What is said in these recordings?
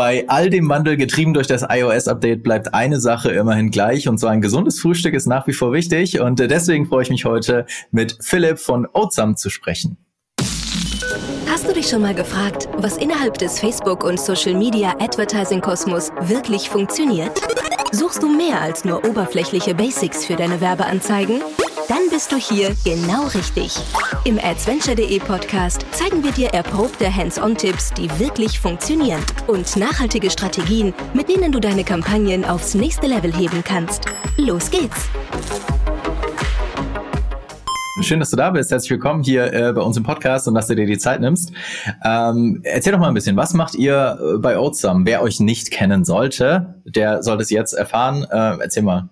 Bei all dem Wandel getrieben durch das iOS-Update bleibt eine Sache immerhin gleich und zwar ein gesundes Frühstück ist nach wie vor wichtig und deswegen freue ich mich heute mit Philipp von Oatsam zu sprechen. Hast du dich schon mal gefragt, was innerhalb des Facebook- und Social-Media-Advertising-Kosmos wirklich funktioniert? Suchst du mehr als nur oberflächliche Basics für deine Werbeanzeigen? Dann bist du hier genau richtig. Im adventure.de Podcast zeigen wir dir erprobte Hands-on-Tipps, die wirklich funktionieren und nachhaltige Strategien, mit denen du deine Kampagnen aufs nächste Level heben kannst. Los geht's! Schön, dass du da bist. Herzlich willkommen hier äh, bei uns im Podcast und dass du dir die Zeit nimmst. Ähm, erzähl doch mal ein bisschen, was macht ihr äh, bei Oatsum? Wer euch nicht kennen sollte, der sollte es jetzt erfahren. Äh, erzähl mal.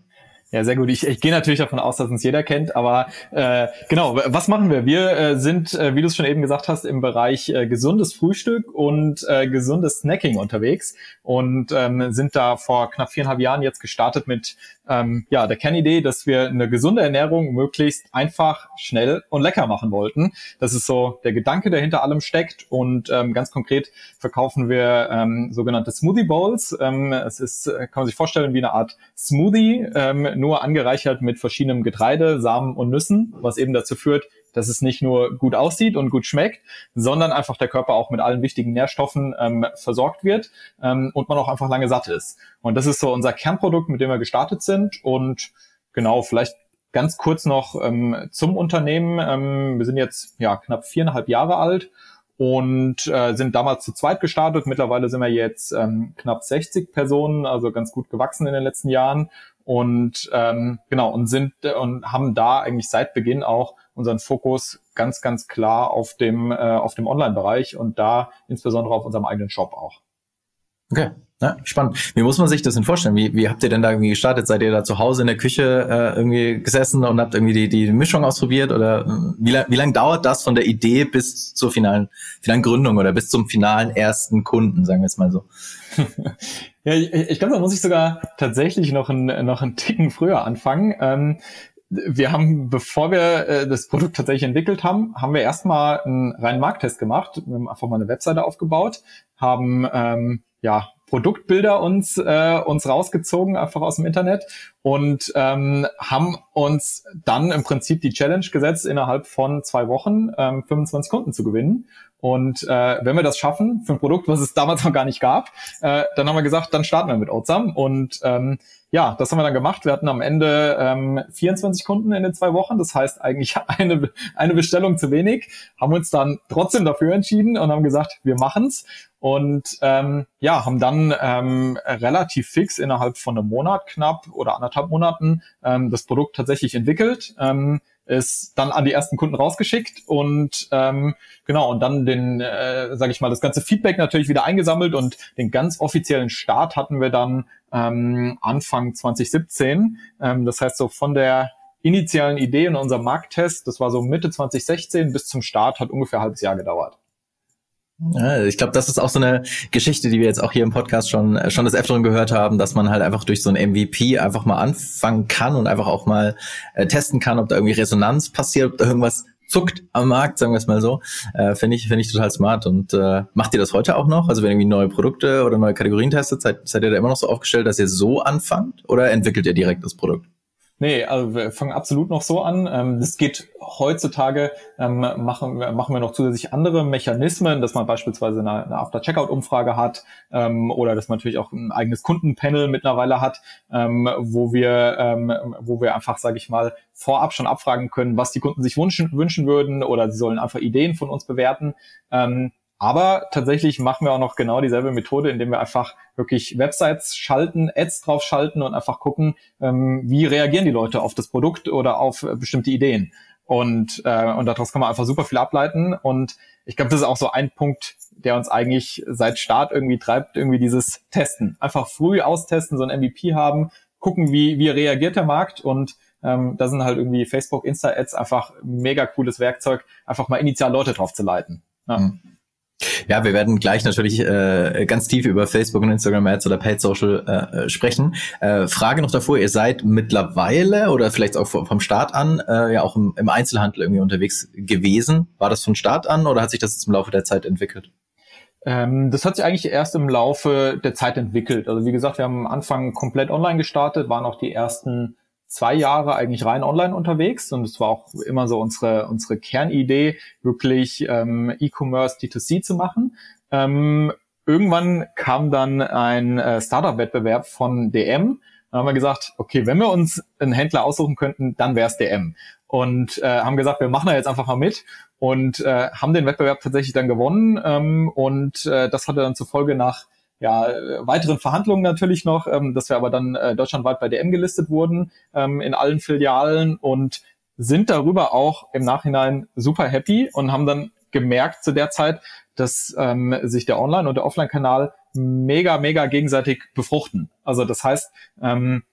Ja, sehr gut. Ich, ich gehe natürlich davon aus, dass uns jeder kennt, aber äh, genau, was machen wir? Wir äh, sind, äh, wie du es schon eben gesagt hast, im Bereich äh, gesundes Frühstück und äh, gesundes Snacking unterwegs und ähm, sind da vor knapp viereinhalb Jahren jetzt gestartet mit ähm, ja, der Kernidee, dass wir eine gesunde Ernährung möglichst einfach, schnell und lecker machen wollten. Das ist so der Gedanke, der hinter allem steckt. Und ähm, ganz konkret verkaufen wir ähm, sogenannte Smoothie Bowls. Ähm, es ist, äh, kann man sich vorstellen, wie eine Art Smoothie, ähm, nur angereichert mit verschiedenem Getreide, Samen und Nüssen, was eben dazu führt, dass es nicht nur gut aussieht und gut schmeckt, sondern einfach der Körper auch mit allen wichtigen Nährstoffen ähm, versorgt wird ähm, und man auch einfach lange satt ist. Und das ist so unser Kernprodukt, mit dem wir gestartet sind. Und genau, vielleicht ganz kurz noch ähm, zum Unternehmen. Ähm, wir sind jetzt ja knapp viereinhalb Jahre alt und äh, sind damals zu zweit gestartet. Mittlerweile sind wir jetzt ähm, knapp 60 Personen, also ganz gut gewachsen in den letzten Jahren und ähm, genau und sind äh, und haben da eigentlich seit Beginn auch unseren Fokus ganz ganz klar auf dem äh, auf dem Online-Bereich und da insbesondere auf unserem eigenen Shop auch. Okay, ja, spannend. Wie muss man sich das denn vorstellen? Wie, wie habt ihr denn da irgendwie gestartet? Seid ihr da zu Hause in der Küche äh, irgendwie gesessen und habt irgendwie die, die Mischung ausprobiert? Oder äh, wie, lang, wie lange dauert das von der Idee bis zur finalen, finalen Gründung oder bis zum finalen ersten Kunden, sagen wir es mal so? ja, ich, ich glaube, da muss ich sogar tatsächlich noch ein, noch einen Ticken früher anfangen. Ähm, wir haben, bevor wir äh, das Produkt tatsächlich entwickelt haben, haben wir erstmal einen reinen Markttest gemacht. Wir haben einfach mal eine Webseite aufgebaut, haben ähm, ja Produktbilder uns äh, uns rausgezogen einfach aus dem Internet und ähm, haben uns dann im Prinzip die Challenge gesetzt innerhalb von zwei Wochen ähm, 25 Kunden zu gewinnen und äh, wenn wir das schaffen für ein Produkt, was es damals noch gar nicht gab, äh, dann haben wir gesagt, dann starten wir mit Oatsam. Und ähm, ja, das haben wir dann gemacht. Wir hatten am Ende ähm, 24 Kunden in den zwei Wochen. Das heißt eigentlich eine, eine Bestellung zu wenig. Haben uns dann trotzdem dafür entschieden und haben gesagt, wir machen's. Und ähm, ja, haben dann ähm, relativ fix innerhalb von einem Monat knapp oder anderthalb Monaten ähm, das Produkt tatsächlich entwickelt. Ähm, ist dann an die ersten Kunden rausgeschickt und ähm, genau und dann den, äh, sage ich mal, das ganze Feedback natürlich wieder eingesammelt und den ganz offiziellen Start hatten wir dann ähm, Anfang 2017. Ähm, das heißt so von der initialen Idee und unserem Markttest, das war so Mitte 2016 bis zum Start hat ungefähr ein halbes Jahr gedauert. Ja, ich glaube, das ist auch so eine Geschichte, die wir jetzt auch hier im Podcast schon äh, schon des Öfteren gehört haben, dass man halt einfach durch so ein MVP einfach mal anfangen kann und einfach auch mal äh, testen kann, ob da irgendwie Resonanz passiert, ob da irgendwas zuckt am Markt, sagen wir es mal so. Äh, Finde ich, finde ich total smart. Und äh, macht ihr das heute auch noch? Also wenn irgendwie neue Produkte oder neue Kategorien testet, seid, seid ihr da immer noch so aufgestellt, dass ihr so anfangt oder entwickelt ihr direkt das Produkt? Nee, also wir fangen absolut noch so an. Ähm, das geht heutzutage, ähm, machen, machen wir noch zusätzlich andere Mechanismen, dass man beispielsweise eine, After-Checkout-Umfrage hat ähm, oder dass man natürlich auch ein eigenes Kundenpanel mittlerweile hat, wo wir, wo wir einfach, sage ich mal, vorab schon abfragen können, was die Kunden sich wünschen, wünschen würden oder sie sollen einfach Ideen von uns bewerten. Aber tatsächlich machen wir auch noch genau dieselbe Methode, indem wir einfach wirklich Websites schalten, Ads drauf schalten und einfach gucken, ähm, wie reagieren die Leute auf das Produkt oder auf äh, bestimmte Ideen. Und, äh, und daraus kann man einfach super viel ableiten. Und ich glaube, das ist auch so ein Punkt, der uns eigentlich seit Start irgendwie treibt, irgendwie dieses Testen. Einfach früh austesten, so ein MVP haben, gucken, wie, wie reagiert der Markt und ähm, da sind halt irgendwie Facebook, Insta-Ads einfach mega cooles Werkzeug, einfach mal initial Leute drauf zu leiten. Ja. Mhm. Ja, wir werden gleich natürlich äh, ganz tief über Facebook und Instagram Ads oder Paid Social äh, sprechen. Äh, Frage noch davor, ihr seid mittlerweile oder vielleicht auch vom Start an äh, ja auch im, im Einzelhandel irgendwie unterwegs gewesen. War das von Start an oder hat sich das im Laufe der Zeit entwickelt? Ähm, das hat sich eigentlich erst im Laufe der Zeit entwickelt. Also wie gesagt, wir haben am Anfang komplett online gestartet, waren auch die ersten zwei Jahre eigentlich rein online unterwegs und es war auch immer so unsere unsere Kernidee, wirklich ähm, E-Commerce D2C zu machen. Ähm, irgendwann kam dann ein äh, Startup-Wettbewerb von DM. Da haben wir gesagt, okay, wenn wir uns einen Händler aussuchen könnten, dann wäre es DM. Und äh, haben gesagt, wir machen da jetzt einfach mal mit und äh, haben den Wettbewerb tatsächlich dann gewonnen. Ähm, und äh, das hatte dann zur Folge nach ja, weiteren Verhandlungen natürlich noch, ähm, dass wir aber dann äh, deutschlandweit bei DM gelistet wurden ähm, in allen Filialen und sind darüber auch im Nachhinein super happy und haben dann gemerkt zu der Zeit, dass ähm, sich der Online- und der Offline-Kanal mega, mega gegenseitig befruchten. Also das heißt, ähm,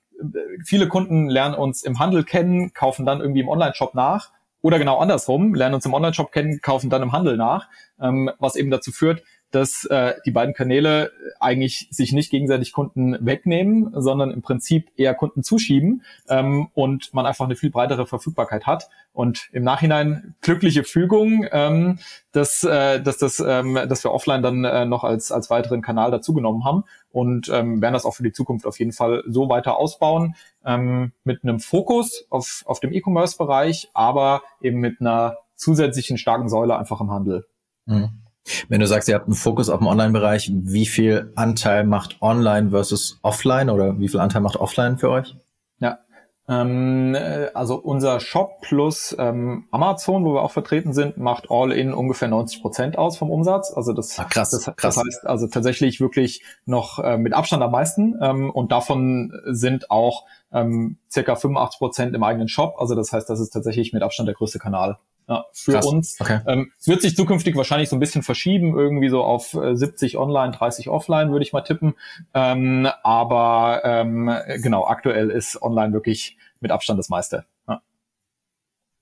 viele Kunden lernen uns im Handel kennen, kaufen dann irgendwie im Online-Shop nach oder genau andersrum, lernen uns im Online-Shop kennen, kaufen dann im Handel nach, ähm, was eben dazu führt, dass äh, die beiden Kanäle eigentlich sich nicht gegenseitig Kunden wegnehmen, sondern im Prinzip eher Kunden zuschieben ähm, und man einfach eine viel breitere Verfügbarkeit hat. Und im Nachhinein glückliche Fügung, ähm, dass, äh, dass, das, ähm, dass wir offline dann äh, noch als, als weiteren Kanal dazugenommen haben und ähm, werden das auch für die Zukunft auf jeden Fall so weiter ausbauen, ähm, mit einem Fokus auf, auf dem E-Commerce-Bereich, aber eben mit einer zusätzlichen starken Säule einfach im Handel. Mhm. Wenn du sagst, ihr habt einen Fokus auf dem Online-Bereich, wie viel Anteil macht Online versus Offline oder wie viel Anteil macht Offline für euch? Ja, ähm, äh, also unser Shop plus ähm, Amazon, wo wir auch vertreten sind, macht all in ungefähr 90 Prozent aus vom Umsatz. Also das, Ach, krass, das, krass. das heißt also tatsächlich wirklich noch äh, mit Abstand am meisten. Ähm, und davon sind auch ähm, circa 85 Prozent im eigenen Shop. Also das heißt, das ist tatsächlich mit Abstand der größte Kanal. Ja, für Krass. uns. Okay. Ähm, es wird sich zukünftig wahrscheinlich so ein bisschen verschieben, irgendwie so auf äh, 70 online, 30 offline, würde ich mal tippen. Ähm, aber ähm, genau, aktuell ist online wirklich mit Abstand das meiste.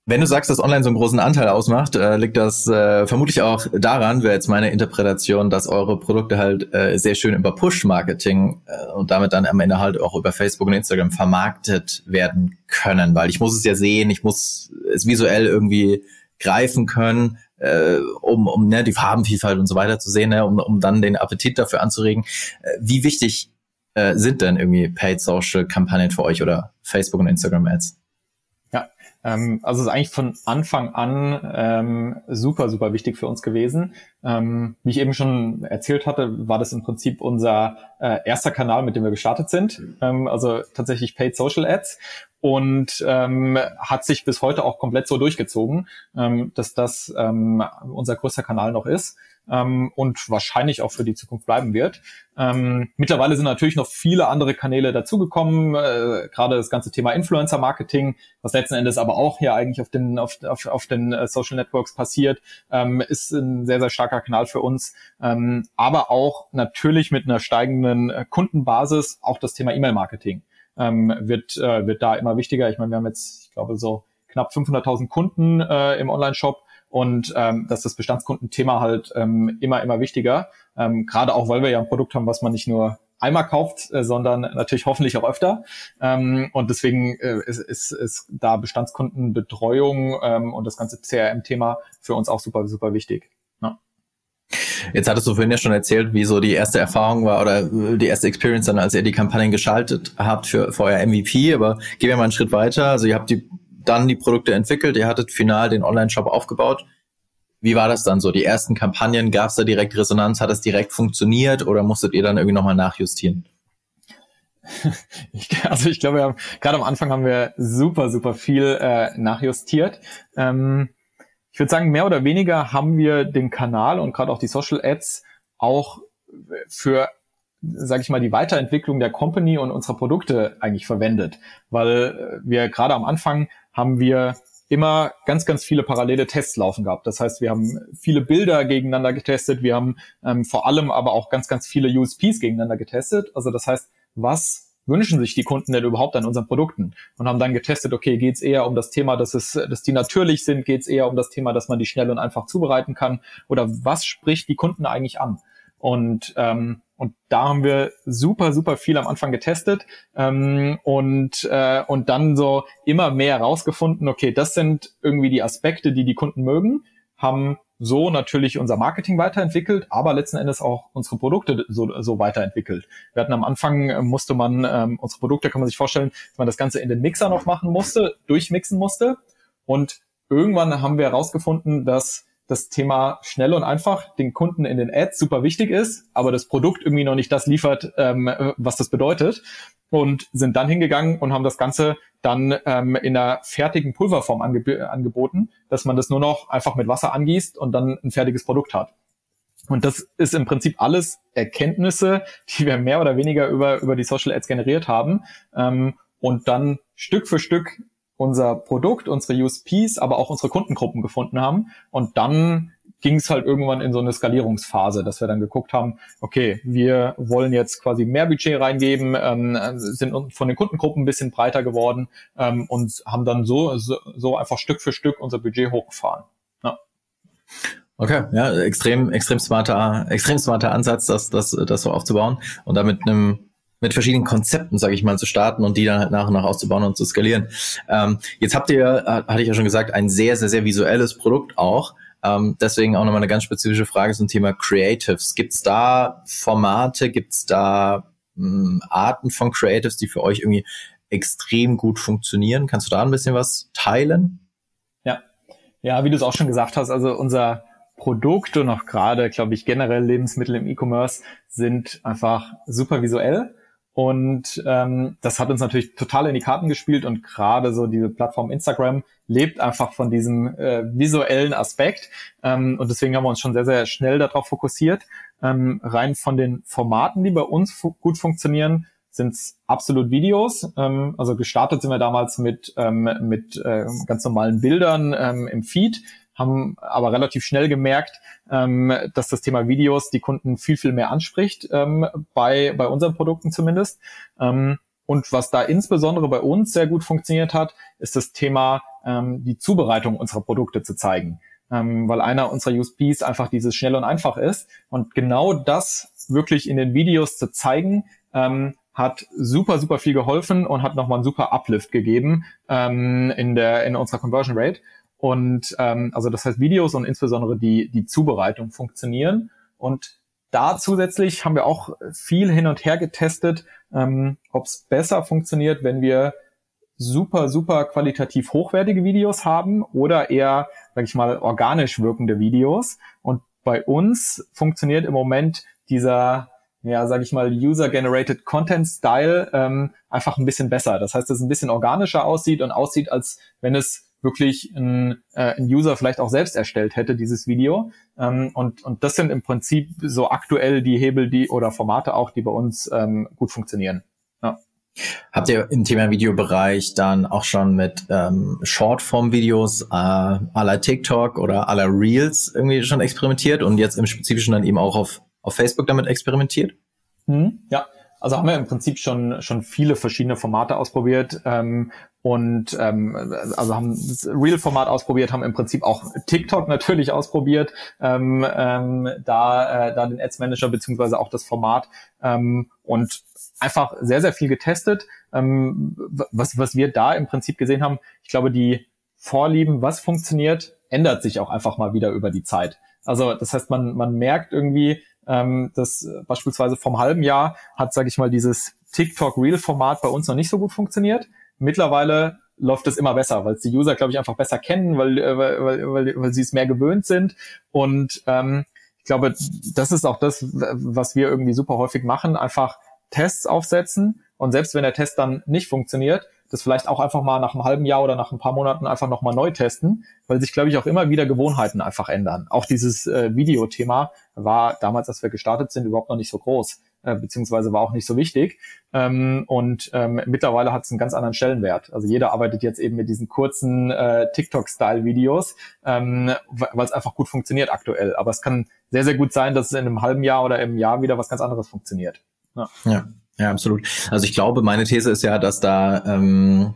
Wenn du sagst, dass online so einen großen Anteil ausmacht, äh, liegt das äh, vermutlich auch daran, wäre jetzt meine Interpretation, dass eure Produkte halt äh, sehr schön über Push-Marketing äh, und damit dann am Ende halt auch über Facebook und Instagram vermarktet werden können, weil ich muss es ja sehen, ich muss es visuell irgendwie greifen können, äh, um, um ne, die Farbenvielfalt und so weiter zu sehen, ne, um, um dann den Appetit dafür anzuregen. Äh, wie wichtig äh, sind denn irgendwie Paid Social Kampagnen für euch oder Facebook und Instagram Ads? Ja, ähm, also es ist eigentlich von Anfang an ähm, super, super wichtig für uns gewesen. Ähm, wie ich eben schon erzählt hatte, war das im Prinzip unser äh, erster Kanal, mit dem wir gestartet sind. Ähm, also tatsächlich Paid Social Ads und ähm, hat sich bis heute auch komplett so durchgezogen, ähm, dass das ähm, unser größter Kanal noch ist ähm, und wahrscheinlich auch für die Zukunft bleiben wird. Ähm, mittlerweile sind natürlich noch viele andere Kanäle dazugekommen, äh, gerade das ganze Thema Influencer-Marketing, was letzten Endes aber auch hier eigentlich auf den auf, auf, auf den äh, Social Networks passiert, ähm, ist ein sehr sehr starker Kanal für uns, ähm, aber auch natürlich mit einer steigenden äh, Kundenbasis auch das Thema E-Mail-Marketing ähm, wird, äh, wird da immer wichtiger. Ich meine, wir haben jetzt, ich glaube, so knapp 500.000 Kunden äh, im Online-Shop und ähm, dass das Bestandskundenthema halt ähm, immer, immer wichtiger. Ähm, Gerade auch, weil wir ja ein Produkt haben, was man nicht nur einmal kauft, äh, sondern natürlich hoffentlich auch öfter. Ähm, und deswegen äh, ist, ist, ist da Bestandskundenbetreuung ähm, und das ganze CRM-Thema für uns auch super, super wichtig. Jetzt hattest du vorhin ja schon erzählt, wie so die erste Erfahrung war oder die erste Experience dann, als ihr die Kampagnen geschaltet habt für, für euer MVP. Aber gehen wir mal einen Schritt weiter. Also ihr habt die, dann die Produkte entwickelt, ihr hattet final den Online-Shop aufgebaut. Wie war das dann so? Die ersten Kampagnen, gab es da direkt Resonanz? Hat das direkt funktioniert oder musstet ihr dann irgendwie nochmal nachjustieren? also ich glaube, gerade am Anfang haben wir super, super viel äh, nachjustiert. Ähm, ich würde sagen, mehr oder weniger haben wir den Kanal und gerade auch die Social Ads auch für sage ich mal, die Weiterentwicklung der Company und unserer Produkte eigentlich verwendet. Weil wir gerade am Anfang haben wir immer ganz, ganz viele parallele Tests laufen gehabt. Das heißt, wir haben viele Bilder gegeneinander getestet, wir haben ähm, vor allem aber auch ganz, ganz viele USPs gegeneinander getestet. Also das heißt, was wünschen sich die Kunden denn überhaupt an unseren Produkten? Und haben dann getestet, okay, geht es eher um das Thema, dass es, dass die natürlich sind, geht es eher um das Thema, dass man die schnell und einfach zubereiten kann? Oder was spricht die Kunden eigentlich an? Und ähm, und da haben wir super, super viel am Anfang getestet ähm, und, äh, und dann so immer mehr rausgefunden, okay, das sind irgendwie die Aspekte, die die Kunden mögen, haben so natürlich unser Marketing weiterentwickelt, aber letzten Endes auch unsere Produkte so, so weiterentwickelt. Wir hatten am Anfang, äh, musste man, ähm, unsere Produkte kann man sich vorstellen, dass man das Ganze in den Mixer noch machen musste, durchmixen musste. Und irgendwann haben wir herausgefunden, dass das Thema schnell und einfach den Kunden in den Ads super wichtig ist, aber das Produkt irgendwie noch nicht das liefert, ähm, was das bedeutet. Und sind dann hingegangen und haben das Ganze dann ähm, in einer fertigen Pulverform ange angeboten, dass man das nur noch einfach mit Wasser angießt und dann ein fertiges Produkt hat. Und das ist im Prinzip alles Erkenntnisse, die wir mehr oder weniger über, über die Social Ads generiert haben ähm, und dann Stück für Stück unser Produkt, unsere USPs, aber auch unsere Kundengruppen gefunden haben. Und dann ging es halt irgendwann in so eine Skalierungsphase, dass wir dann geguckt haben, okay, wir wollen jetzt quasi mehr Budget reingeben, ähm, sind von den Kundengruppen ein bisschen breiter geworden ähm, und haben dann so, so, einfach Stück für Stück unser Budget hochgefahren. Ja. Okay, ja, extrem, extrem smarter, extrem smarter Ansatz, das, das, das so aufzubauen und damit einem mit verschiedenen Konzepten, sage ich mal, zu starten und die dann halt nach und nach auszubauen und zu skalieren. Ähm, jetzt habt ihr, äh, hatte ich ja schon gesagt, ein sehr, sehr, sehr visuelles Produkt auch. Ähm, deswegen auch nochmal eine ganz spezifische Frage zum Thema Creatives. Gibt es da Formate, gibt es da mh, hm, Arten von Creatives, die für euch irgendwie extrem gut funktionieren? Kannst du da ein bisschen was teilen? Ja, ja, wie du es auch schon gesagt hast, also unser Produkt und auch gerade, glaube ich, generell Lebensmittel im E-Commerce sind einfach super visuell. Und ähm, das hat uns natürlich total in die Karten gespielt und gerade so diese Plattform Instagram lebt einfach von diesem äh, visuellen Aspekt. Ähm, und deswegen haben wir uns schon sehr, sehr schnell darauf fokussiert. Ähm, rein von den Formaten, die bei uns fu gut funktionieren, sind es absolut Videos. Ähm, also gestartet sind wir damals mit, ähm, mit äh, ganz normalen Bildern ähm, im Feed haben aber relativ schnell gemerkt, ähm, dass das Thema Videos die Kunden viel, viel mehr anspricht, ähm, bei, bei unseren Produkten zumindest. Ähm, und was da insbesondere bei uns sehr gut funktioniert hat, ist das Thema, ähm, die Zubereitung unserer Produkte zu zeigen. Ähm, weil einer unserer USPs einfach dieses schnell und einfach ist. Und genau das wirklich in den Videos zu zeigen, ähm, hat super, super viel geholfen und hat nochmal einen super Uplift gegeben ähm, in, der, in unserer Conversion Rate. Und ähm, also das heißt, Videos und insbesondere die, die Zubereitung funktionieren. Und da zusätzlich haben wir auch viel hin und her getestet, ähm, ob es besser funktioniert, wenn wir super, super qualitativ hochwertige Videos haben oder eher, sag ich mal, organisch wirkende Videos. Und bei uns funktioniert im Moment dieser, ja, sag ich mal, User-Generated Content Style ähm, einfach ein bisschen besser. Das heißt, dass es ein bisschen organischer aussieht und aussieht, als wenn es wirklich ein, äh, ein User vielleicht auch selbst erstellt hätte, dieses Video. Ähm, und, und das sind im Prinzip so aktuell die Hebel, die oder Formate auch, die bei uns ähm, gut funktionieren. Ja. Habt ihr im Thema Videobereich dann auch schon mit ähm, Shortform-Videos äh, la TikTok oder la Reels irgendwie schon experimentiert und jetzt im Spezifischen dann eben auch auf, auf Facebook damit experimentiert? Hm, ja, also haben wir im Prinzip schon schon viele verschiedene Formate ausprobiert ähm, und ähm, also haben das Real-Format ausprobiert, haben im Prinzip auch TikTok natürlich ausprobiert, ähm, ähm, da äh, da den Ads Manager beziehungsweise auch das Format ähm, und einfach sehr sehr viel getestet. Ähm, was was wir da im Prinzip gesehen haben, ich glaube die Vorlieben, was funktioniert, ändert sich auch einfach mal wieder über die Zeit. Also das heißt, man man merkt irgendwie ähm, das äh, beispielsweise vom halben Jahr hat, sage ich mal, dieses TikTok Real Format bei uns noch nicht so gut funktioniert. Mittlerweile läuft es immer besser, weil es die User, glaube ich, einfach besser kennen, weil, äh, weil, weil, weil sie es mehr gewöhnt sind. Und ähm, ich glaube, das ist auch das, was wir irgendwie super häufig machen, einfach Tests aufsetzen. Und selbst wenn der Test dann nicht funktioniert, das vielleicht auch einfach mal nach einem halben Jahr oder nach ein paar Monaten einfach nochmal neu testen, weil sich, glaube ich, auch immer wieder Gewohnheiten einfach ändern. Auch dieses äh, Videothema war damals, als wir gestartet sind, überhaupt noch nicht so groß, äh, beziehungsweise war auch nicht so wichtig. Ähm, und ähm, mittlerweile hat es einen ganz anderen Stellenwert. Also jeder arbeitet jetzt eben mit diesen kurzen äh, TikTok-Style-Videos, ähm, weil es einfach gut funktioniert aktuell. Aber es kann sehr, sehr gut sein, dass es in einem halben Jahr oder im Jahr wieder was ganz anderes funktioniert. Ja. ja. Ja, absolut. Also ich glaube, meine These ist ja, dass da ähm,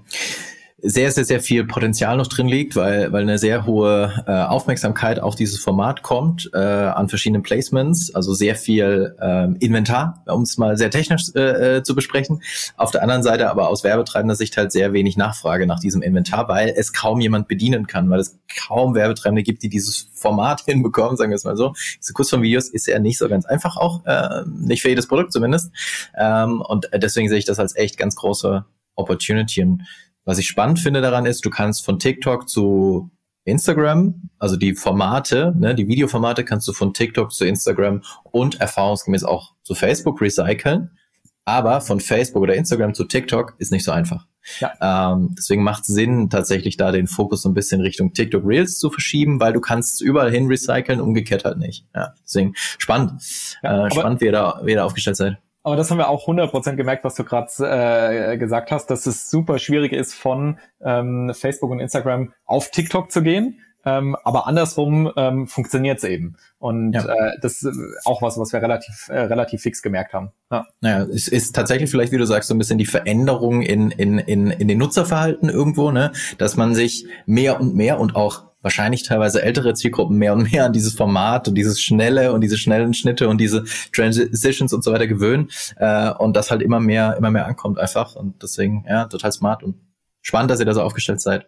sehr, sehr, sehr viel Potenzial noch drin liegt, weil, weil eine sehr hohe äh, Aufmerksamkeit auf dieses Format kommt, äh, an verschiedenen Placements, also sehr viel äh, Inventar, um es mal sehr technisch äh, äh, zu besprechen. Auf der anderen Seite aber aus werbetreibender Sicht halt sehr wenig Nachfrage nach diesem Inventar, weil es kaum jemand bedienen kann, weil es kaum Werbetreibende gibt, die dieses Format hinbekommen, sagen wir es mal so. Diese Kurzform-Videos ist ja nicht so ganz einfach auch, äh, nicht für jedes Produkt zumindest. Ähm, und deswegen sehe ich das als echt ganz große Opportunity. Und was ich spannend finde daran ist, du kannst von TikTok zu Instagram, also die Formate, ne, die Videoformate kannst du von TikTok zu Instagram und erfahrungsgemäß auch zu Facebook recyceln. Aber von Facebook oder Instagram zu TikTok ist nicht so einfach. Ja. Ähm, deswegen macht es Sinn, tatsächlich da den Fokus so ein bisschen Richtung TikTok Reels zu verschieben, weil du kannst überall hin recyceln, umgekehrt halt nicht. Ja, deswegen spannend. Ja, äh, spannend, wie ihr, da, wie ihr da aufgestellt seid. Aber das haben wir auch 100% gemerkt, was du gerade äh, gesagt hast, dass es super schwierig ist, von ähm, Facebook und Instagram auf TikTok zu gehen. Ähm, aber andersrum ähm, funktioniert es eben. Und ja. äh, das ist auch was, was wir relativ, äh, relativ fix gemerkt haben. Ja. Naja, es ist tatsächlich vielleicht, wie du sagst, so ein bisschen die Veränderung in, in, in, in den Nutzerverhalten irgendwo, ne? Dass man sich mehr und mehr und auch wahrscheinlich teilweise ältere Zielgruppen mehr und mehr an dieses Format und dieses schnelle und diese schnellen Schnitte und diese Transitions und so weiter gewöhnen äh, und das halt immer mehr, immer mehr ankommt einfach und deswegen, ja, total smart und spannend, dass ihr da so aufgestellt seid.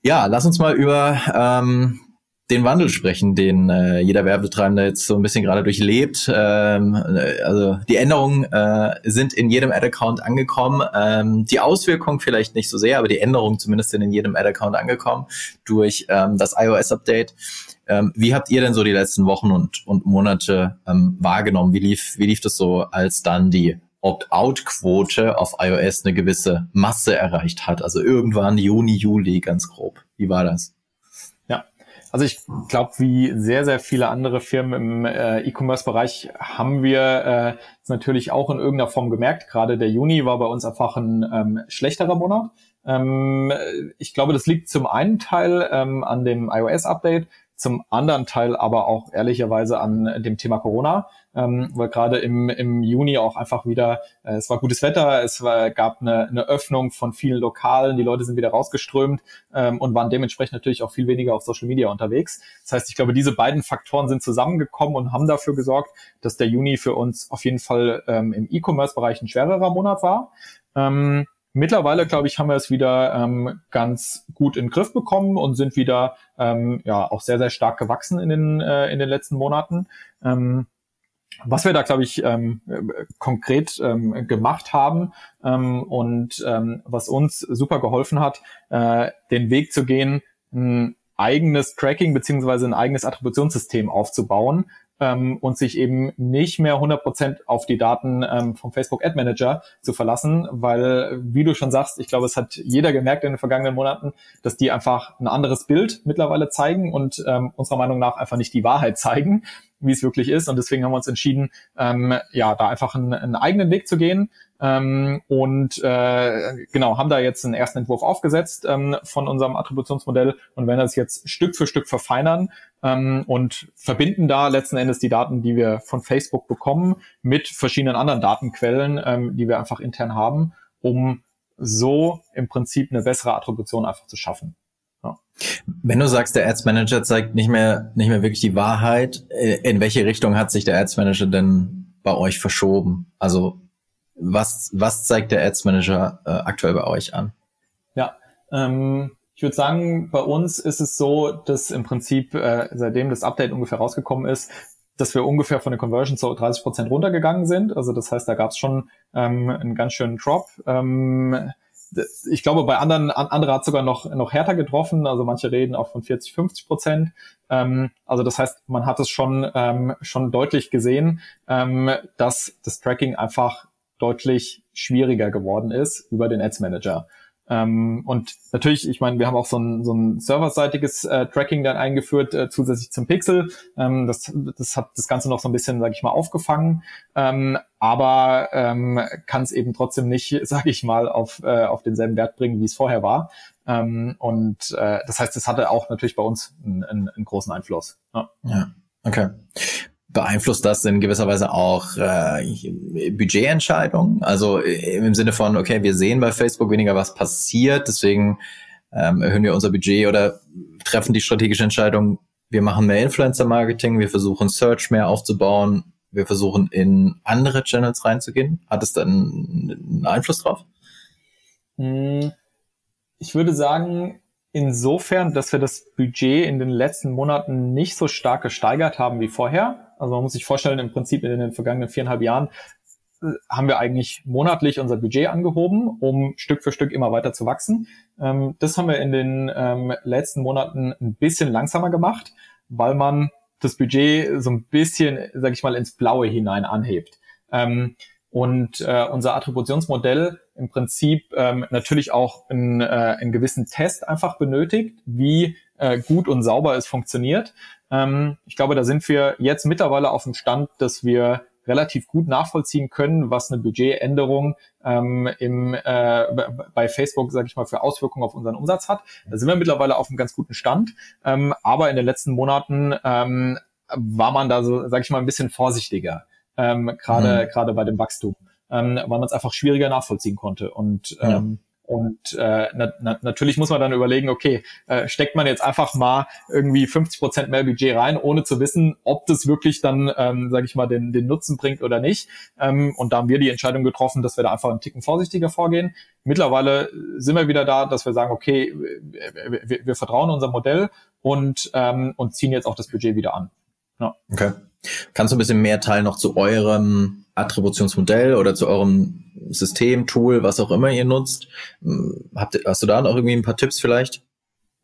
Ja, lass uns mal über ähm, den Wandel sprechen, den äh, jeder Werbetreibende jetzt so ein bisschen gerade durchlebt. Ähm, äh, also die Änderungen äh, sind in jedem Ad-Account angekommen. Ähm, die Auswirkungen vielleicht nicht so sehr, aber die Änderungen zumindest sind in jedem Ad-Account angekommen durch ähm, das iOS-Update. Ähm, wie habt ihr denn so die letzten Wochen und, und Monate ähm, wahrgenommen? Wie lief, wie lief das so, als dann die Opt-out-Quote auf iOS eine gewisse Masse erreicht hat? Also irgendwann Juni, Juli ganz grob. Wie war das? Also ich glaube, wie sehr, sehr viele andere Firmen im äh, E-Commerce-Bereich haben wir äh, natürlich auch in irgendeiner Form gemerkt. Gerade der Juni war bei uns einfach ein ähm, schlechterer Monat. Ähm, ich glaube, das liegt zum einen Teil ähm, an dem iOS-Update, zum anderen Teil aber auch ehrlicherweise an dem Thema Corona ähm, weil gerade im, im Juni auch einfach wieder, äh, es war gutes Wetter, es war, gab eine, eine Öffnung von vielen Lokalen, die Leute sind wieder rausgeströmt ähm, und waren dementsprechend natürlich auch viel weniger auf Social Media unterwegs. Das heißt, ich glaube, diese beiden Faktoren sind zusammengekommen und haben dafür gesorgt, dass der Juni für uns auf jeden Fall ähm, im E-Commerce-Bereich ein schwererer Monat war. Ähm, Mittlerweile, glaube ich, haben wir es wieder ähm, ganz gut in den Griff bekommen und sind wieder ähm, ja auch sehr, sehr stark gewachsen in den, äh, in den letzten Monaten. Ähm, was wir da, glaube ich, ähm, konkret ähm, gemacht haben ähm, und ähm, was uns super geholfen hat, äh, den Weg zu gehen, ein eigenes Tracking beziehungsweise ein eigenes Attributionssystem aufzubauen, ähm, und sich eben nicht mehr 100% auf die Daten ähm, vom Facebook Ad Manager zu verlassen, weil, wie du schon sagst, ich glaube, es hat jeder gemerkt in den vergangenen Monaten, dass die einfach ein anderes Bild mittlerweile zeigen und ähm, unserer Meinung nach einfach nicht die Wahrheit zeigen, wie es wirklich ist. Und deswegen haben wir uns entschieden, ähm, ja, da einfach einen, einen eigenen Weg zu gehen, ähm, und äh, genau, haben da jetzt einen ersten Entwurf aufgesetzt ähm, von unserem Attributionsmodell und werden das jetzt Stück für Stück verfeinern ähm, und verbinden da letzten Endes die Daten, die wir von Facebook bekommen, mit verschiedenen anderen Datenquellen, ähm, die wir einfach intern haben, um so im Prinzip eine bessere Attribution einfach zu schaffen. Wenn du sagst, der Ads Manager zeigt nicht mehr, nicht mehr wirklich die Wahrheit, äh, in welche Richtung hat sich der Ads Manager denn bei euch verschoben? Also was, was zeigt der Ads Manager äh, aktuell bei euch an? Ja, ähm, ich würde sagen, bei uns ist es so, dass im Prinzip, äh, seitdem das Update ungefähr rausgekommen ist, dass wir ungefähr von der Conversion zu 30 Prozent runtergegangen sind. Also das heißt, da gab es schon ähm, einen ganz schönen Drop. Ähm, ich glaube, bei anderen, andere hat sogar noch, noch härter getroffen. Also manche reden auch von 40, 50 Prozent. Ähm, also das heißt, man hat es schon, ähm, schon deutlich gesehen, ähm, dass das Tracking einfach deutlich schwieriger geworden ist über den Ads Manager. Ähm, und natürlich, ich meine, wir haben auch so ein, so ein serverseitiges äh, Tracking dann eingeführt, äh, zusätzlich zum Pixel. Ähm, das, das hat das Ganze noch so ein bisschen, sage ich mal, aufgefangen, ähm, aber ähm, kann es eben trotzdem nicht, sage ich mal, auf, äh, auf denselben Wert bringen, wie es vorher war. Ähm, und äh, das heißt, es hatte auch natürlich bei uns einen, einen, einen großen Einfluss. Ja. ja, okay. Beeinflusst das in gewisser Weise auch äh, Budgetentscheidungen? Also im Sinne von, okay, wir sehen bei Facebook weniger, was passiert, deswegen ähm, erhöhen wir unser Budget oder treffen die strategische Entscheidung, wir machen mehr Influencer-Marketing, wir versuchen Search mehr aufzubauen, wir versuchen in andere Channels reinzugehen. Hat es dann einen Einfluss drauf? Hm, ich würde sagen, insofern, dass wir das Budget in den letzten Monaten nicht so stark gesteigert haben wie vorher. Also man muss sich vorstellen, im Prinzip in den vergangenen viereinhalb Jahren äh, haben wir eigentlich monatlich unser Budget angehoben, um Stück für Stück immer weiter zu wachsen. Ähm, das haben wir in den ähm, letzten Monaten ein bisschen langsamer gemacht, weil man das Budget so ein bisschen, sag ich mal, ins Blaue hinein anhebt. Ähm, und äh, unser Attributionsmodell im Prinzip ähm, natürlich auch einen, äh, einen gewissen Test einfach benötigt, wie äh, gut und sauber es funktioniert. Ähm, ich glaube, da sind wir jetzt mittlerweile auf dem Stand, dass wir relativ gut nachvollziehen können, was eine Budgetänderung ähm, im, äh, bei Facebook, sage ich mal, für Auswirkungen auf unseren Umsatz hat. Da sind wir mittlerweile auf einem ganz guten Stand. Ähm, aber in den letzten Monaten ähm, war man da so, sage ich mal, ein bisschen vorsichtiger, ähm, gerade mhm. gerade bei dem Wachstum, ähm, weil man es einfach schwieriger nachvollziehen konnte. Und ähm, ja. Und äh, na, na, natürlich muss man dann überlegen, okay, äh, steckt man jetzt einfach mal irgendwie 50 Prozent mehr Budget rein, ohne zu wissen, ob das wirklich dann, ähm, sage ich mal, den, den Nutzen bringt oder nicht. Ähm, und da haben wir die Entscheidung getroffen, dass wir da einfach einen Ticken vorsichtiger vorgehen. Mittlerweile sind wir wieder da, dass wir sagen, okay, wir, wir, wir vertrauen unserem Modell und, ähm, und ziehen jetzt auch das Budget wieder an. Ja. Okay. Kannst du ein bisschen mehr teilen noch zu eurem Attributionsmodell oder zu eurem System, Tool, was auch immer ihr nutzt? Hm, habt, hast du da noch irgendwie ein paar Tipps vielleicht?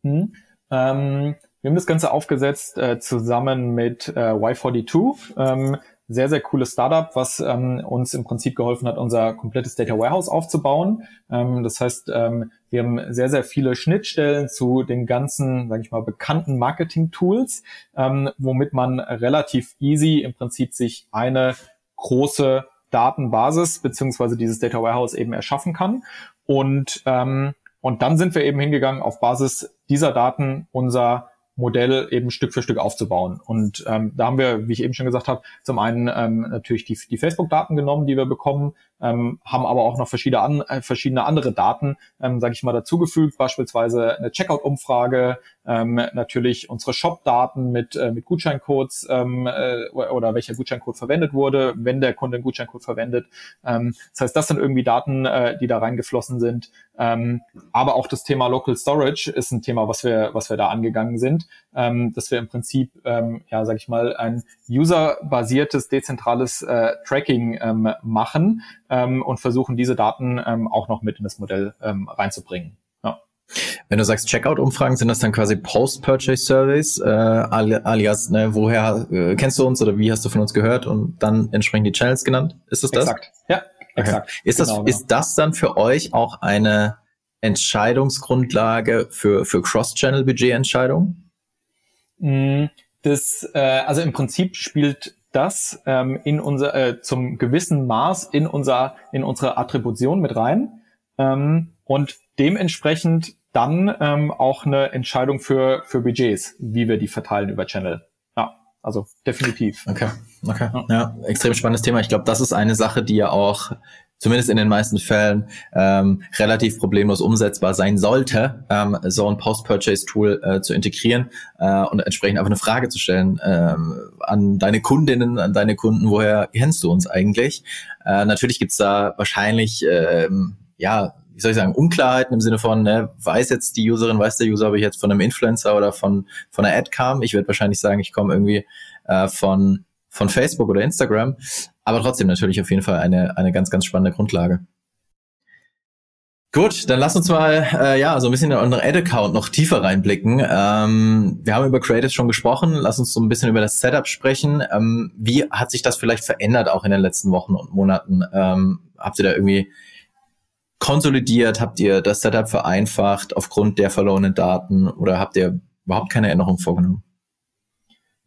Hm. Ähm, wir haben das Ganze aufgesetzt äh, zusammen mit äh, Y42. Ähm, sehr, sehr cooles Startup, was ähm, uns im Prinzip geholfen hat, unser komplettes Data Warehouse aufzubauen. Ähm, das heißt, ähm, wir haben sehr, sehr viele Schnittstellen zu den ganzen, sage ich mal, bekannten Marketing-Tools, ähm, womit man relativ easy im Prinzip sich eine große Datenbasis beziehungsweise dieses Data Warehouse eben erschaffen kann. Und, ähm, und dann sind wir eben hingegangen, auf Basis dieser Daten unser Modell eben Stück für Stück aufzubauen. Und ähm, da haben wir, wie ich eben schon gesagt habe, zum einen ähm, natürlich die, die Facebook-Daten genommen, die wir bekommen, ähm, haben aber auch noch verschiedene, an, äh, verschiedene andere Daten, ähm, sage ich mal, dazugefügt, beispielsweise eine Checkout-Umfrage, ähm, natürlich unsere Shop-Daten mit, äh, mit Gutscheincodes ähm, äh, oder welcher Gutscheincode verwendet wurde, wenn der Kunde einen Gutscheincode verwendet. Ähm, das heißt, das sind irgendwie Daten, äh, die da reingeflossen sind. Ähm, aber auch das Thema Local Storage ist ein Thema, was wir, was wir da angegangen sind, ähm, dass wir im Prinzip, ähm, ja, sage ich mal, ein userbasiertes, dezentrales äh, Tracking ähm, machen ähm, und versuchen, diese Daten ähm, auch noch mit in das Modell ähm, reinzubringen. Wenn du sagst Checkout-Umfragen, sind das dann quasi Post-Purchase-Surveys, äh, alias, ne, woher äh, kennst du uns oder wie hast du von uns gehört und dann entsprechend die Channels genannt? Ist das das? Exakt, ja, exakt. Okay. Ist, das, genau, genau. ist das dann für euch auch eine Entscheidungsgrundlage für, für Cross-Channel-Budget-Entscheidungen? Mm, das, äh, also im Prinzip spielt das ähm, in unser äh, zum gewissen Maß in unser in unsere Attribution mit rein ähm, und dementsprechend dann ähm, auch eine Entscheidung für für Budgets, wie wir die verteilen über Channel. Ja, also definitiv. Okay, okay, ja, ja extrem spannendes Thema. Ich glaube, das ist eine Sache, die ja auch zumindest in den meisten Fällen ähm, relativ problemlos umsetzbar sein sollte, ähm, so ein Post-Purchase-Tool äh, zu integrieren äh, und entsprechend einfach eine Frage zu stellen ähm, an deine Kundinnen, an deine Kunden, woher kennst du uns eigentlich? Äh, natürlich gibt's da wahrscheinlich ähm, ja wie soll ich sagen, Unklarheiten im Sinne von, ne, weiß jetzt die Userin, weiß der User, ob ich jetzt von einem Influencer oder von, von einer Ad kam. Ich werde wahrscheinlich sagen, ich komme irgendwie äh, von, von Facebook oder Instagram. Aber trotzdem natürlich auf jeden Fall eine, eine ganz, ganz spannende Grundlage. Gut, dann lass uns mal äh, ja so ein bisschen in unseren Ad-Account noch tiefer reinblicken. Ähm, wir haben über Creatives schon gesprochen. Lass uns so ein bisschen über das Setup sprechen. Ähm, wie hat sich das vielleicht verändert auch in den letzten Wochen und Monaten? Ähm, habt ihr da irgendwie konsolidiert? Habt ihr das Setup vereinfacht aufgrund der verlorenen Daten oder habt ihr überhaupt keine Änderungen vorgenommen?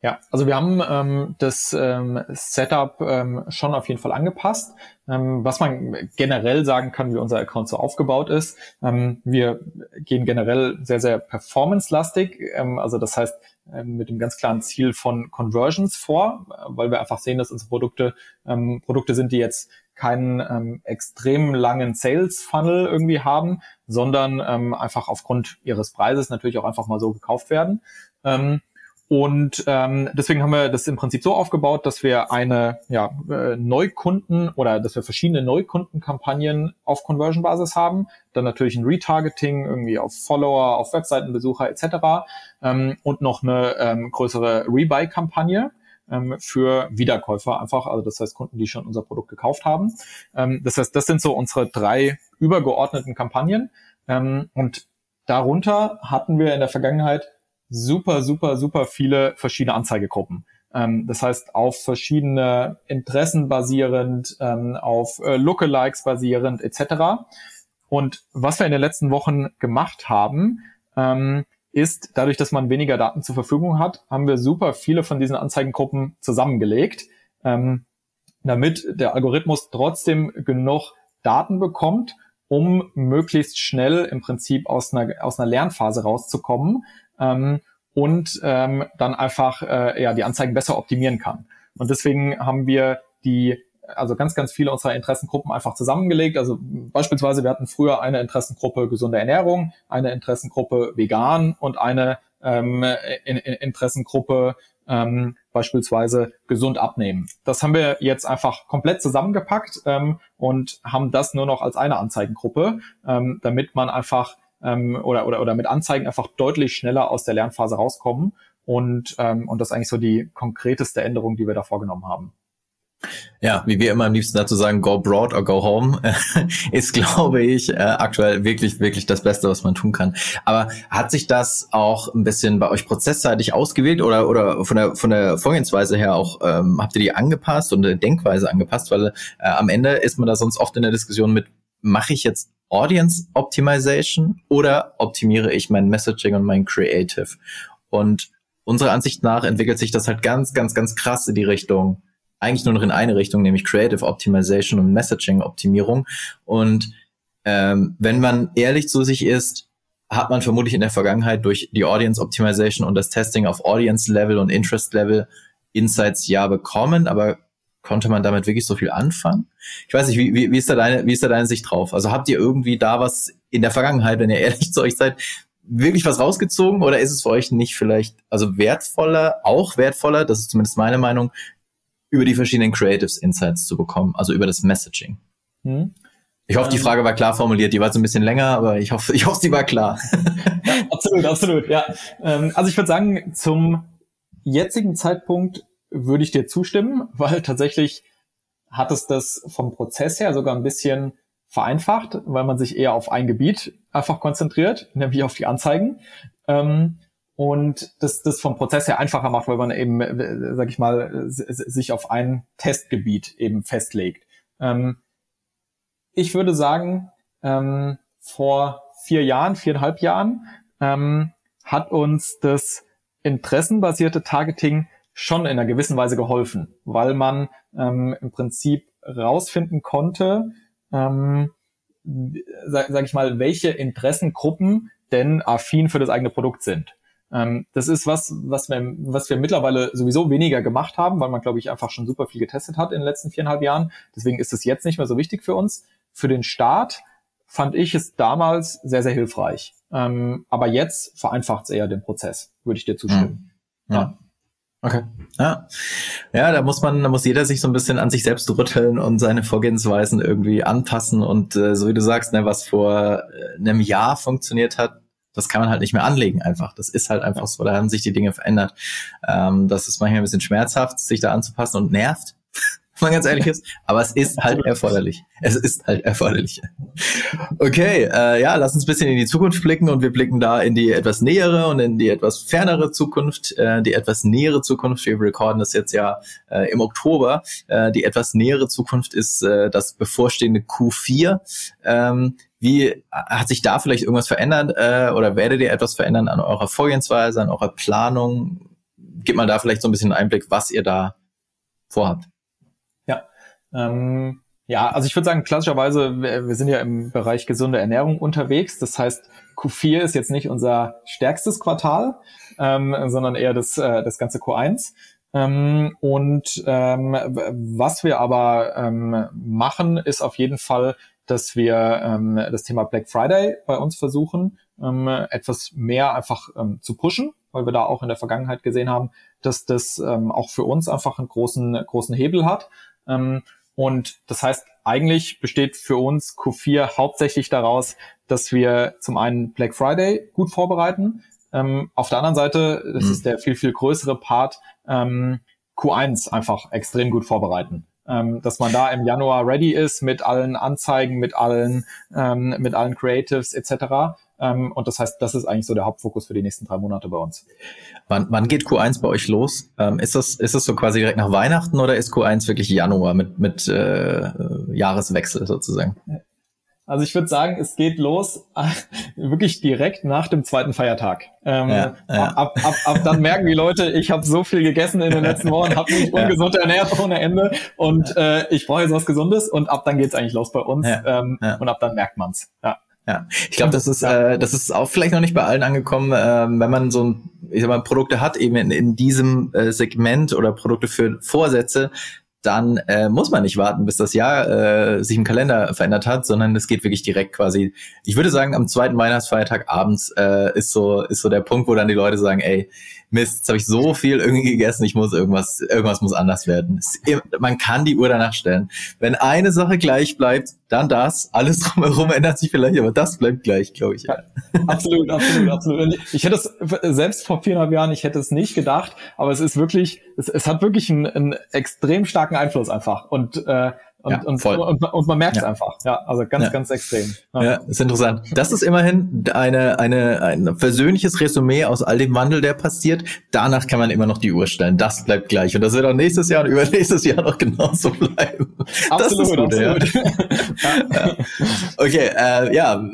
Ja, also wir haben ähm, das ähm, Setup ähm, schon auf jeden Fall angepasst. Ähm, was man generell sagen kann, wie unser Account so aufgebaut ist, ähm, wir gehen generell sehr, sehr performance-lastig. Ähm, also das heißt, ähm, mit dem ganz klaren Ziel von Conversions vor, weil wir einfach sehen, dass unsere Produkte ähm, Produkte sind, die jetzt keinen ähm, extrem langen Sales Funnel irgendwie haben, sondern ähm, einfach aufgrund ihres Preises natürlich auch einfach mal so gekauft werden. Ähm, und ähm, deswegen haben wir das im Prinzip so aufgebaut, dass wir eine ja, äh, Neukunden oder dass wir verschiedene Neukundenkampagnen auf Conversion-Basis haben. Dann natürlich ein Retargeting irgendwie auf Follower, auf Webseitenbesucher etc. Ähm, und noch eine ähm, größere Rebuy-Kampagne ähm, für Wiederkäufer einfach, also das heißt Kunden, die schon unser Produkt gekauft haben. Ähm, das heißt, das sind so unsere drei übergeordneten Kampagnen. Ähm, und darunter hatten wir in der Vergangenheit super, super, super viele verschiedene Anzeigegruppen. Ähm, das heißt, auf verschiedene Interessen basierend, ähm, auf äh, Lookalikes basierend etc. Und was wir in den letzten Wochen gemacht haben, ähm, ist, dadurch, dass man weniger Daten zur Verfügung hat, haben wir super viele von diesen Anzeigengruppen zusammengelegt, ähm, damit der Algorithmus trotzdem genug Daten bekommt, um möglichst schnell im Prinzip aus einer, aus einer Lernphase rauszukommen ähm, und ähm, dann einfach äh, ja die Anzeigen besser optimieren kann. Und deswegen haben wir die also ganz, ganz viele unserer Interessengruppen einfach zusammengelegt. Also beispielsweise, wir hatten früher eine Interessengruppe gesunde Ernährung, eine Interessengruppe vegan und eine ähm, in, in Interessengruppe ähm, beispielsweise gesund abnehmen. Das haben wir jetzt einfach komplett zusammengepackt ähm, und haben das nur noch als eine Anzeigengruppe, ähm, damit man einfach ähm, oder, oder, oder mit Anzeigen einfach deutlich schneller aus der Lernphase rauskommen. Und, ähm, und das ist eigentlich so die konkreteste Änderung, die wir da vorgenommen haben. Ja, wie wir immer am liebsten dazu sagen, go broad or go home, ist, glaube ich, äh, aktuell wirklich, wirklich das Beste, was man tun kann. Aber hat sich das auch ein bisschen bei euch prozessseitig ausgewählt oder, oder von der, von der Vorgehensweise her auch, ähm, habt ihr die angepasst und Denkweise angepasst? Weil äh, am Ende ist man da sonst oft in der Diskussion mit, mache ich jetzt Audience Optimization oder optimiere ich mein Messaging und mein Creative? Und unserer Ansicht nach entwickelt sich das halt ganz, ganz, ganz krass in die Richtung, eigentlich nur noch in eine Richtung, nämlich Creative Optimization und Messaging Optimierung. Und ähm, wenn man ehrlich zu sich ist, hat man vermutlich in der Vergangenheit durch die Audience Optimization und das Testing auf Audience Level und Interest Level Insights ja bekommen, aber konnte man damit wirklich so viel anfangen? Ich weiß nicht, wie, wie, wie, ist da deine, wie ist da deine Sicht drauf? Also habt ihr irgendwie da was in der Vergangenheit, wenn ihr ehrlich zu euch seid, wirklich was rausgezogen oder ist es für euch nicht vielleicht, also wertvoller, auch wertvoller, das ist zumindest meine Meinung, über die verschiedenen Creatives Insights zu bekommen, also über das Messaging? Hm. Ich hoffe, die ähm. Frage war klar formuliert. Die war so ein bisschen länger, aber ich hoffe, ich hoffe, sie war klar. ja, absolut, absolut. Ja, ähm, also ich würde sagen, zum jetzigen Zeitpunkt würde ich dir zustimmen, weil tatsächlich hat es das vom Prozess her sogar ein bisschen vereinfacht, weil man sich eher auf ein Gebiet einfach konzentriert, nämlich auf die Anzeigen. Ähm, und das, das vom Prozess her einfacher macht, weil man eben, sag ich mal, sich auf ein Testgebiet eben festlegt. Ähm, ich würde sagen, ähm, vor vier Jahren, viereinhalb Jahren, ähm, hat uns das interessenbasierte Targeting schon in einer gewissen Weise geholfen, weil man ähm, im Prinzip rausfinden konnte, ähm, sag, sag ich mal, welche Interessengruppen denn affin für das eigene Produkt sind. Ähm, das ist was, was wir, was wir mittlerweile sowieso weniger gemacht haben, weil man, glaube ich, einfach schon super viel getestet hat in den letzten viereinhalb Jahren. Deswegen ist es jetzt nicht mehr so wichtig für uns. Für den Start fand ich es damals sehr, sehr hilfreich. Ähm, aber jetzt vereinfacht es eher den Prozess, würde ich dir zustimmen. Ja. ja. Okay. Ja. Ja, da muss man, da muss jeder sich so ein bisschen an sich selbst rütteln und seine Vorgehensweisen irgendwie anpassen. Und äh, so wie du sagst, ne, was vor äh, einem Jahr funktioniert hat, das kann man halt nicht mehr anlegen einfach. Das ist halt einfach so, da haben sich die Dinge verändert. Ähm, das ist manchmal ein bisschen schmerzhaft, sich da anzupassen und nervt man ganz ehrlich ist. Aber es ist halt erforderlich. Es ist halt erforderlich. Okay, äh, ja, lass uns ein bisschen in die Zukunft blicken und wir blicken da in die etwas nähere und in die etwas fernere Zukunft. Äh, die etwas nähere Zukunft, wir recorden das jetzt ja äh, im Oktober. Äh, die etwas nähere Zukunft ist äh, das bevorstehende Q4. Ähm, wie hat sich da vielleicht irgendwas verändert äh, oder werdet ihr etwas verändern an eurer Vorgehensweise, an eurer Planung? Gib mal da vielleicht so ein bisschen Einblick, was ihr da vorhabt. Ähm, Ja, also ich würde sagen, klassischerweise, wir sind ja im Bereich gesunde Ernährung unterwegs. Das heißt, Q4 ist jetzt nicht unser stärkstes Quartal, ähm, sondern eher das, äh, das ganze Q1. Ähm, und ähm, was wir aber ähm, machen, ist auf jeden Fall, dass wir ähm, das Thema Black Friday bei uns versuchen, ähm, etwas mehr einfach ähm, zu pushen, weil wir da auch in der Vergangenheit gesehen haben, dass das ähm, auch für uns einfach einen großen, großen Hebel hat. Ähm, und das heißt, eigentlich besteht für uns Q4 hauptsächlich daraus, dass wir zum einen Black Friday gut vorbereiten. Ähm, auf der anderen Seite, das mhm. ist der viel, viel größere Part, ähm, Q1 einfach extrem gut vorbereiten. Ähm, dass man da im Januar ready ist mit allen Anzeigen, mit allen, ähm, mit allen Creatives etc. Ähm, und das heißt, das ist eigentlich so der Hauptfokus für die nächsten drei Monate bei uns. Wann, wann geht Q1 bei euch los? Ähm, ist das ist das so quasi direkt nach Weihnachten oder ist Q1 wirklich Januar mit mit äh, Jahreswechsel sozusagen? Also ich würde sagen, es geht los wirklich direkt nach dem zweiten Feiertag. Ähm, ja, ja. Ab, ab, ab dann merken die Leute, ich habe so viel gegessen in den letzten Wochen, habe mich ungesund ernährt ohne Ende und äh, ich brauche jetzt was Gesundes und ab dann geht's eigentlich los bei uns ja, ähm, und ab dann merkt man's. Ja. Ja, ich glaube, das ist äh, das ist auch vielleicht noch nicht bei allen angekommen, äh, wenn man so ein, ich sag mal, Produkte hat eben in, in diesem äh, Segment oder Produkte für Vorsätze, dann äh, muss man nicht warten, bis das Jahr äh, sich im Kalender verändert hat, sondern es geht wirklich direkt quasi. Ich würde sagen, am zweiten Weihnachtsfeiertag abends äh, ist so ist so der Punkt, wo dann die Leute sagen, ey, Mist, jetzt habe ich so viel irgendwie gegessen, ich muss irgendwas, irgendwas muss anders werden. Man kann die Uhr danach stellen. Wenn eine Sache gleich bleibt, dann das. Alles drumherum ändert sich vielleicht, aber das bleibt gleich, glaube ich. Ja. Absolut, absolut, absolut. Ich hätte es selbst vor viereinhalb Jahren, ich hätte es nicht gedacht, aber es ist wirklich, es, es hat wirklich einen, einen extrem starken Einfluss einfach. Und äh, und, ja, und, und, und, man merkt es ja. einfach. Ja, also ganz, ja. ganz extrem. Ja. ist interessant. Das ist immerhin eine, eine, ein persönliches Resümee aus all dem Wandel, der passiert. Danach kann man immer noch die Uhr stellen. Das bleibt gleich. Und das wird auch nächstes Jahr und übernächstes Jahr noch genauso bleiben. Absolut, gut, absolut. Okay, äh, ja,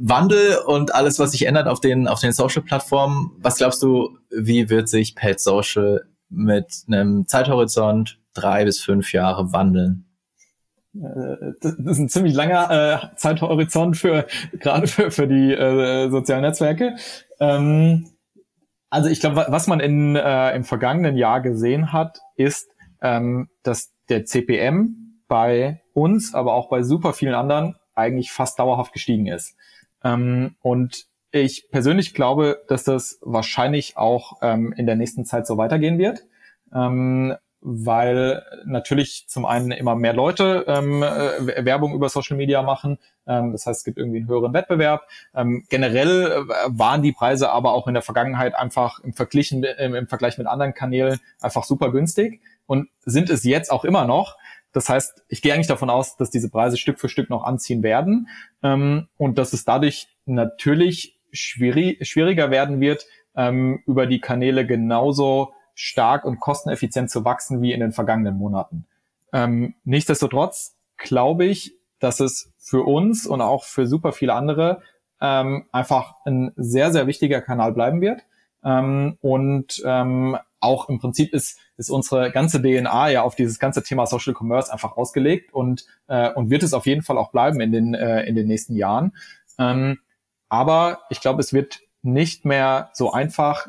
Wandel und alles, was sich ändert auf den, auf den Social-Plattformen. Was glaubst du, wie wird sich Pet Social mit einem Zeithorizont drei bis fünf Jahre wandeln? Äh, das ist ein ziemlich langer äh, Zeithorizont für gerade für, für die äh, sozialen Netzwerke. Ähm, also ich glaube, was man in, äh, im vergangenen Jahr gesehen hat, ist, ähm, dass der CPM bei uns, aber auch bei super vielen anderen eigentlich fast dauerhaft gestiegen ist. Ähm, und ich persönlich glaube, dass das wahrscheinlich auch ähm, in der nächsten Zeit so weitergehen wird. Ähm, weil natürlich zum einen immer mehr Leute ähm, äh, Werbung über Social Media machen. Ähm, das heißt, es gibt irgendwie einen höheren Wettbewerb. Ähm, generell äh, waren die Preise aber auch in der Vergangenheit einfach im, Verglichen, im, im Vergleich mit anderen Kanälen einfach super günstig und sind es jetzt auch immer noch. Das heißt, ich gehe eigentlich davon aus, dass diese Preise Stück für Stück noch anziehen werden ähm, und dass es dadurch natürlich schwierig, schwieriger werden wird, ähm, über die Kanäle genauso stark und kosteneffizient zu wachsen wie in den vergangenen Monaten. Ähm, nichtsdestotrotz glaube ich, dass es für uns und auch für super viele andere ähm, einfach ein sehr, sehr wichtiger Kanal bleiben wird. Ähm, und ähm, auch im Prinzip ist, ist unsere ganze DNA ja auf dieses ganze Thema Social Commerce einfach ausgelegt und, äh, und wird es auf jeden Fall auch bleiben in den, äh, in den nächsten Jahren. Ähm, aber ich glaube, es wird nicht mehr so einfach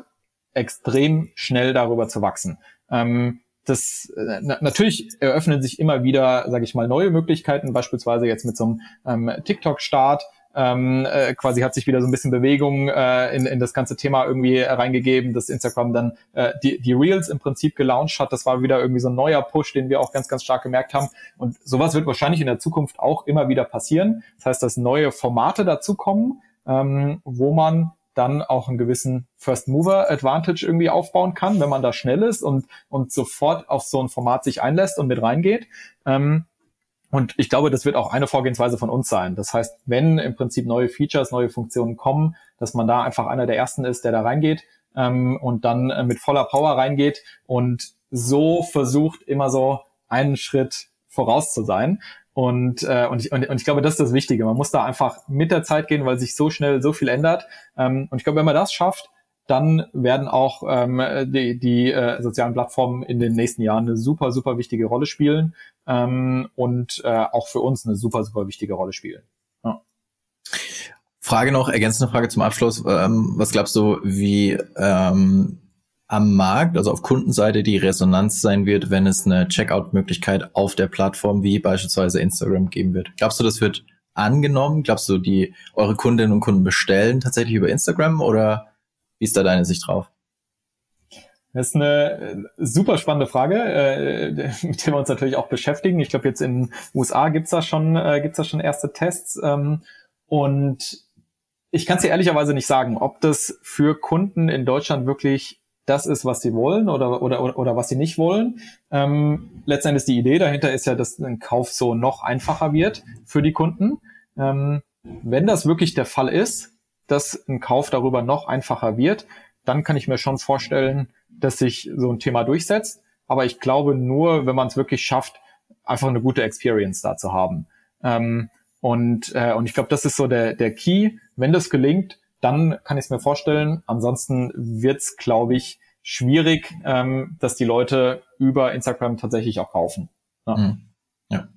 extrem schnell darüber zu wachsen. Ähm, das äh, na, natürlich eröffnen sich immer wieder, sage ich mal, neue Möglichkeiten, beispielsweise jetzt mit so einem ähm, TikTok-Start. Ähm, äh, quasi hat sich wieder so ein bisschen Bewegung äh, in, in das ganze Thema irgendwie reingegeben, dass Instagram dann äh, die, die Reels im Prinzip gelauncht hat. Das war wieder irgendwie so ein neuer Push, den wir auch ganz, ganz stark gemerkt haben. Und sowas wird wahrscheinlich in der Zukunft auch immer wieder passieren. Das heißt, dass neue Formate dazukommen, ähm, wo man dann auch einen gewissen First Mover Advantage irgendwie aufbauen kann, wenn man da schnell ist und, und sofort auf so ein Format sich einlässt und mit reingeht. Ähm, und ich glaube, das wird auch eine Vorgehensweise von uns sein. Das heißt, wenn im Prinzip neue Features, neue Funktionen kommen, dass man da einfach einer der ersten ist, der da reingeht ähm, und dann äh, mit voller Power reingeht und so versucht, immer so einen Schritt voraus zu sein. Und, äh, und, ich, und, und ich glaube, das ist das Wichtige. Man muss da einfach mit der Zeit gehen, weil sich so schnell so viel ändert. Ähm, und ich glaube, wenn man das schafft, dann werden auch ähm, die, die äh, sozialen Plattformen in den nächsten Jahren eine super, super wichtige Rolle spielen ähm, und äh, auch für uns eine super, super wichtige Rolle spielen. Ja. Frage noch, ergänzende Frage zum Abschluss. Ähm, was glaubst du, wie ähm, am Markt, also auf Kundenseite, die Resonanz sein wird, wenn es eine Checkout-Möglichkeit auf der Plattform wie beispielsweise Instagram geben wird? Glaubst du, das wird angenommen? Glaubst du, die eure Kundinnen und Kunden bestellen tatsächlich über Instagram oder wie ist da deine Sicht drauf? Das ist eine äh, super spannende Frage, äh, mit der wir uns natürlich auch beschäftigen. Ich glaube, jetzt in den USA gibt's da schon, äh, gibt's da schon erste Tests. Ähm, und ich kann es dir ehrlicherweise nicht sagen, ob das für Kunden in Deutschland wirklich das ist, was sie wollen oder, oder, oder was sie nicht wollen. Ähm, letztendlich die Idee dahinter ist ja, dass ein Kauf so noch einfacher wird für die Kunden. Ähm, wenn das wirklich der Fall ist, dass ein Kauf darüber noch einfacher wird, dann kann ich mir schon vorstellen, dass sich so ein Thema durchsetzt. Aber ich glaube nur, wenn man es wirklich schafft, einfach eine gute Experience da zu haben. Ähm, und, äh, und ich glaube, das ist so der, der Key. Wenn das gelingt, dann kann ich es mir vorstellen. Ansonsten wird es, glaube ich, schwierig, ähm, dass die Leute über Instagram tatsächlich auch kaufen. Ja. Mhm. ja.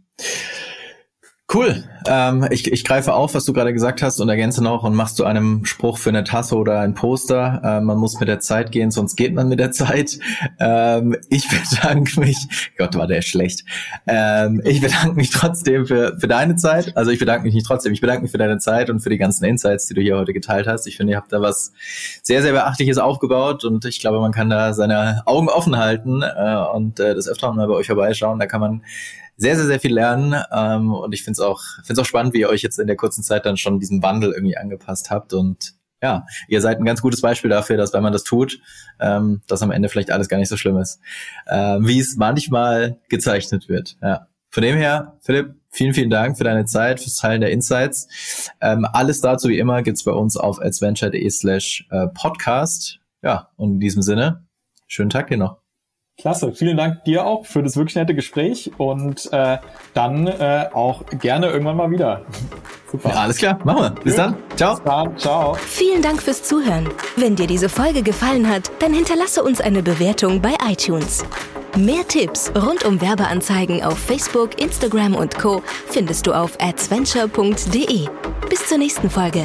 Cool. Ähm, ich, ich greife auf, was du gerade gesagt hast und ergänze noch und machst zu einem Spruch für eine Tasse oder ein Poster. Ähm, man muss mit der Zeit gehen, sonst geht man mit der Zeit. Ähm, ich bedanke mich. Gott, war der schlecht. Ähm, ich bedanke mich trotzdem für, für deine Zeit. Also ich bedanke mich nicht trotzdem. Ich bedanke mich für deine Zeit und für die ganzen Insights, die du hier heute geteilt hast. Ich finde, ihr habt da was sehr, sehr Beachtliches aufgebaut und ich glaube, man kann da seine Augen offen halten äh, und äh, das öfter mal bei euch vorbeischauen. Da kann man sehr, sehr, sehr viel lernen. Ähm, und ich finde es auch, find's auch spannend, wie ihr euch jetzt in der kurzen Zeit dann schon diesen Wandel irgendwie angepasst habt. Und ja, ihr seid ein ganz gutes Beispiel dafür, dass wenn man das tut, ähm, dass am Ende vielleicht alles gar nicht so schlimm ist, ähm, wie es manchmal gezeichnet wird. Ja. Von dem her, Philipp, vielen, vielen Dank für deine Zeit, fürs Teilen der Insights. Ähm, alles dazu wie immer gibt's bei uns auf adventure.de slash äh, podcast. Ja, und in diesem Sinne, schönen Tag dir noch. Klasse, vielen Dank dir auch für das wirklich nette Gespräch und äh, dann äh, auch gerne irgendwann mal wieder. Super. Ja, alles klar, machen wir. Bis dann. Ciao. Bis dann. Ciao. Vielen Dank fürs Zuhören. Wenn dir diese Folge gefallen hat, dann hinterlasse uns eine Bewertung bei iTunes. Mehr Tipps rund um Werbeanzeigen auf Facebook, Instagram und Co. findest du auf adventure.de. Bis zur nächsten Folge.